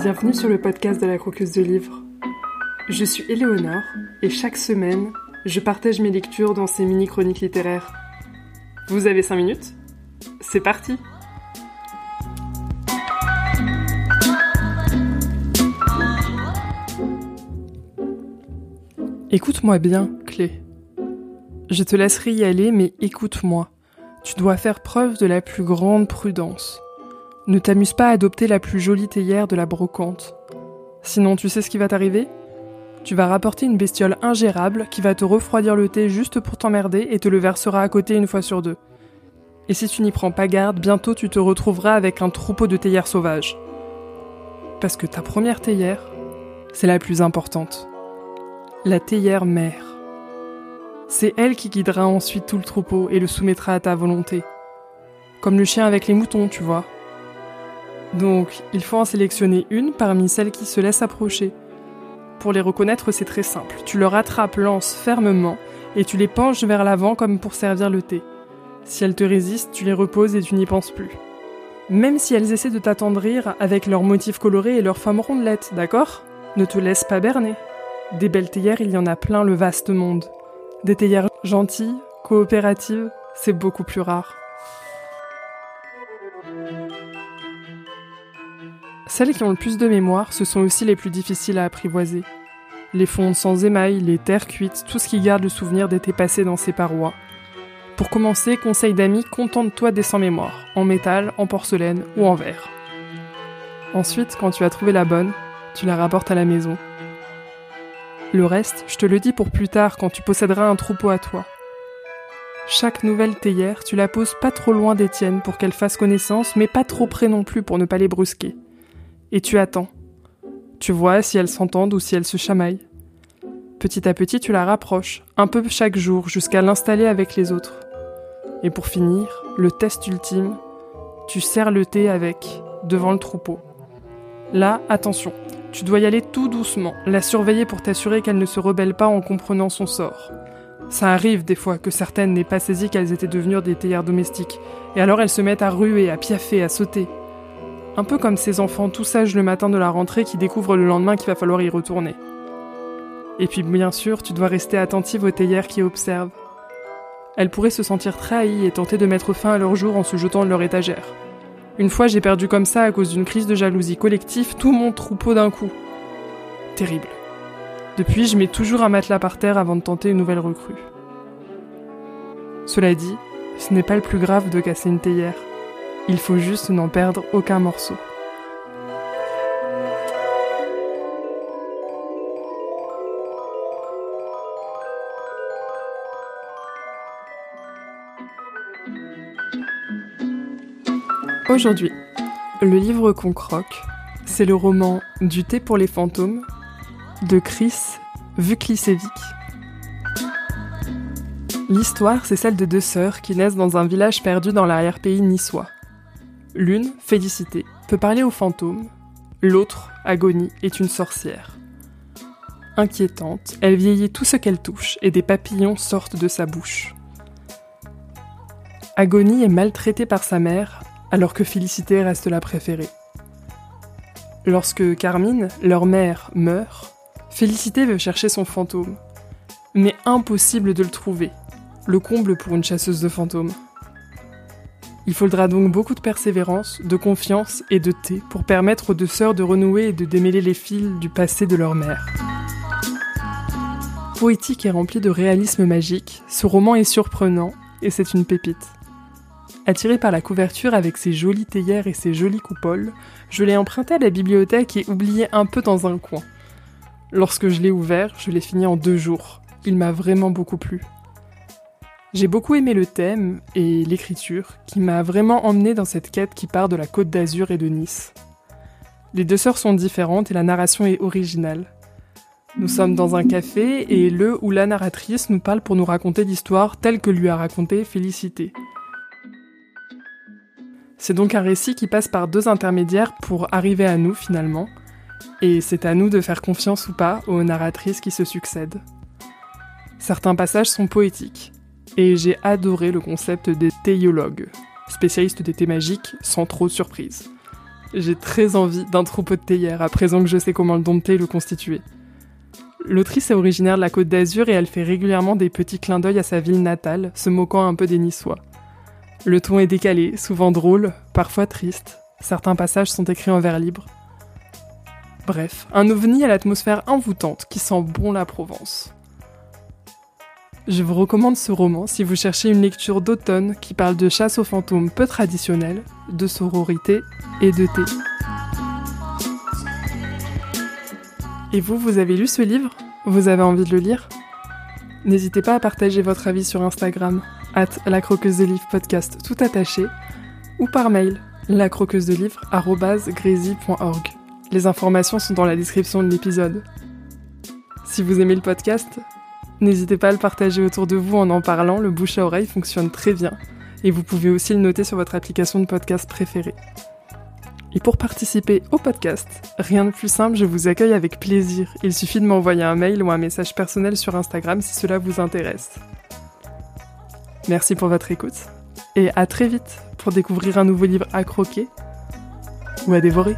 Bienvenue sur le podcast de la croqueuse de livres. Je suis Éléonore et chaque semaine, je partage mes lectures dans ces mini-chroniques littéraires. Vous avez 5 minutes? C'est parti Écoute-moi bien, Clé. Je te laisserai y aller, mais écoute-moi. Tu dois faire preuve de la plus grande prudence. Ne t'amuse pas à adopter la plus jolie théière de la brocante. Sinon, tu sais ce qui va t'arriver? Tu vas rapporter une bestiole ingérable qui va te refroidir le thé juste pour t'emmerder et te le versera à côté une fois sur deux. Et si tu n'y prends pas garde, bientôt tu te retrouveras avec un troupeau de théières sauvages. Parce que ta première théière, c'est la plus importante. La théière mère. C'est elle qui guidera ensuite tout le troupeau et le soumettra à ta volonté. Comme le chien avec les moutons, tu vois. Donc, il faut en sélectionner une parmi celles qui se laissent approcher. Pour les reconnaître, c'est très simple. Tu leur attrapes l'anse fermement et tu les penches vers l'avant comme pour servir le thé. Si elles te résistent, tu les reposes et tu n'y penses plus. Même si elles essaient de t'attendrir avec leurs motifs colorés et leurs femmes rondelettes, d'accord? Ne te laisse pas berner. Des belles théières, il y en a plein le vaste monde. Des théières gentilles, coopératives, c'est beaucoup plus rare. Celles qui ont le plus de mémoire, ce sont aussi les plus difficiles à apprivoiser. Les fonds sans émail, les terres cuites, tout ce qui garde le souvenir d'été passé dans ses parois. Pour commencer, conseil d'amis, contente-toi des sans mémoire, en métal, en porcelaine ou en verre. Ensuite, quand tu as trouvé la bonne, tu la rapportes à la maison. Le reste, je te le dis pour plus tard quand tu posséderas un troupeau à toi. Chaque nouvelle théière, tu la poses pas trop loin des tiennes pour qu'elle fasse connaissance, mais pas trop près non plus pour ne pas les brusquer. Et tu attends. Tu vois si elles s'entendent ou si elles se chamaillent. Petit à petit, tu la rapproches, un peu chaque jour, jusqu'à l'installer avec les autres. Et pour finir, le test ultime, tu sers le thé avec, devant le troupeau. Là, attention, tu dois y aller tout doucement, la surveiller pour t'assurer qu'elle ne se rebelle pas en comprenant son sort. Ça arrive des fois que certaines n'aient pas saisi qu'elles étaient devenues des théières domestiques, et alors elles se mettent à ruer, à piaffer, à sauter. Un peu comme ces enfants tout sages le matin de la rentrée qui découvrent le lendemain qu'il va falloir y retourner. Et puis bien sûr, tu dois rester attentive aux théières qui observent. Elles pourraient se sentir trahies et tenter de mettre fin à leur jour en se jetant de leur étagère. Une fois, j'ai perdu comme ça à cause d'une crise de jalousie collective tout mon troupeau d'un coup. Terrible. Depuis, je mets toujours un matelas par terre avant de tenter une nouvelle recrue. Cela dit, ce n'est pas le plus grave de casser une théière. Il faut juste n'en perdre aucun morceau. Aujourd'hui, le livre qu'on croque, c'est le roman Du thé pour les fantômes de Chris Vuklicevic. L'histoire, c'est celle de deux sœurs qui naissent dans un village perdu dans l'arrière-pays niçois. L'une, Félicité, peut parler aux fantômes, l'autre, Agonie, est une sorcière. Inquiétante, elle vieillit tout ce qu'elle touche et des papillons sortent de sa bouche. Agonie est maltraitée par sa mère alors que Félicité reste la préférée. Lorsque Carmine, leur mère, meurt, Félicité veut chercher son fantôme. Mais impossible de le trouver. Le comble pour une chasseuse de fantômes. Il faudra donc beaucoup de persévérance, de confiance et de thé pour permettre aux deux sœurs de renouer et de démêler les fils du passé de leur mère. Poétique et rempli de réalisme magique, ce roman est surprenant et c'est une pépite. Attiré par la couverture avec ses jolies théières et ses jolies coupoles, je l'ai emprunté à la bibliothèque et oublié un peu dans un coin. Lorsque je l'ai ouvert, je l'ai fini en deux jours. Il m'a vraiment beaucoup plu. J'ai beaucoup aimé le thème et l'écriture, qui m'a vraiment emmené dans cette quête qui part de la côte d'Azur et de Nice. Les deux sœurs sont différentes et la narration est originale. Nous sommes dans un café et le ou la narratrice nous parle pour nous raconter l'histoire telle que lui a raconté Félicité. C'est donc un récit qui passe par deux intermédiaires pour arriver à nous finalement, et c'est à nous de faire confiance ou pas aux narratrices qui se succèdent. Certains passages sont poétiques, et j'ai adoré le concept des théologues, spécialistes des thés magiques sans trop de surprise. J'ai très envie d'un troupeau de théières à présent que je sais comment le dompter et le constituer. L'autrice est originaire de la Côte d'Azur et elle fait régulièrement des petits clins d'œil à sa ville natale, se moquant un peu des Niçois. Le ton est décalé, souvent drôle, parfois triste. Certains passages sont écrits en vers libre. Bref, un ovni à l'atmosphère envoûtante qui sent bon la Provence. Je vous recommande ce roman si vous cherchez une lecture d'automne qui parle de chasse aux fantômes peu traditionnelle, de sororité et de thé. Et vous, vous avez lu ce livre? Vous avez envie de le lire? N'hésitez pas à partager votre avis sur Instagram, at la croqueuse de livres podcast tout attaché, ou par mail, lacroqueuse de livres Les informations sont dans la description de l'épisode. Si vous aimez le podcast, n'hésitez pas à le partager autour de vous en en parlant, le bouche à oreille fonctionne très bien, et vous pouvez aussi le noter sur votre application de podcast préférée. Et pour participer au podcast, rien de plus simple, je vous accueille avec plaisir. Il suffit de m'envoyer un mail ou un message personnel sur Instagram si cela vous intéresse. Merci pour votre écoute et à très vite pour découvrir un nouveau livre à croquer ou à dévorer.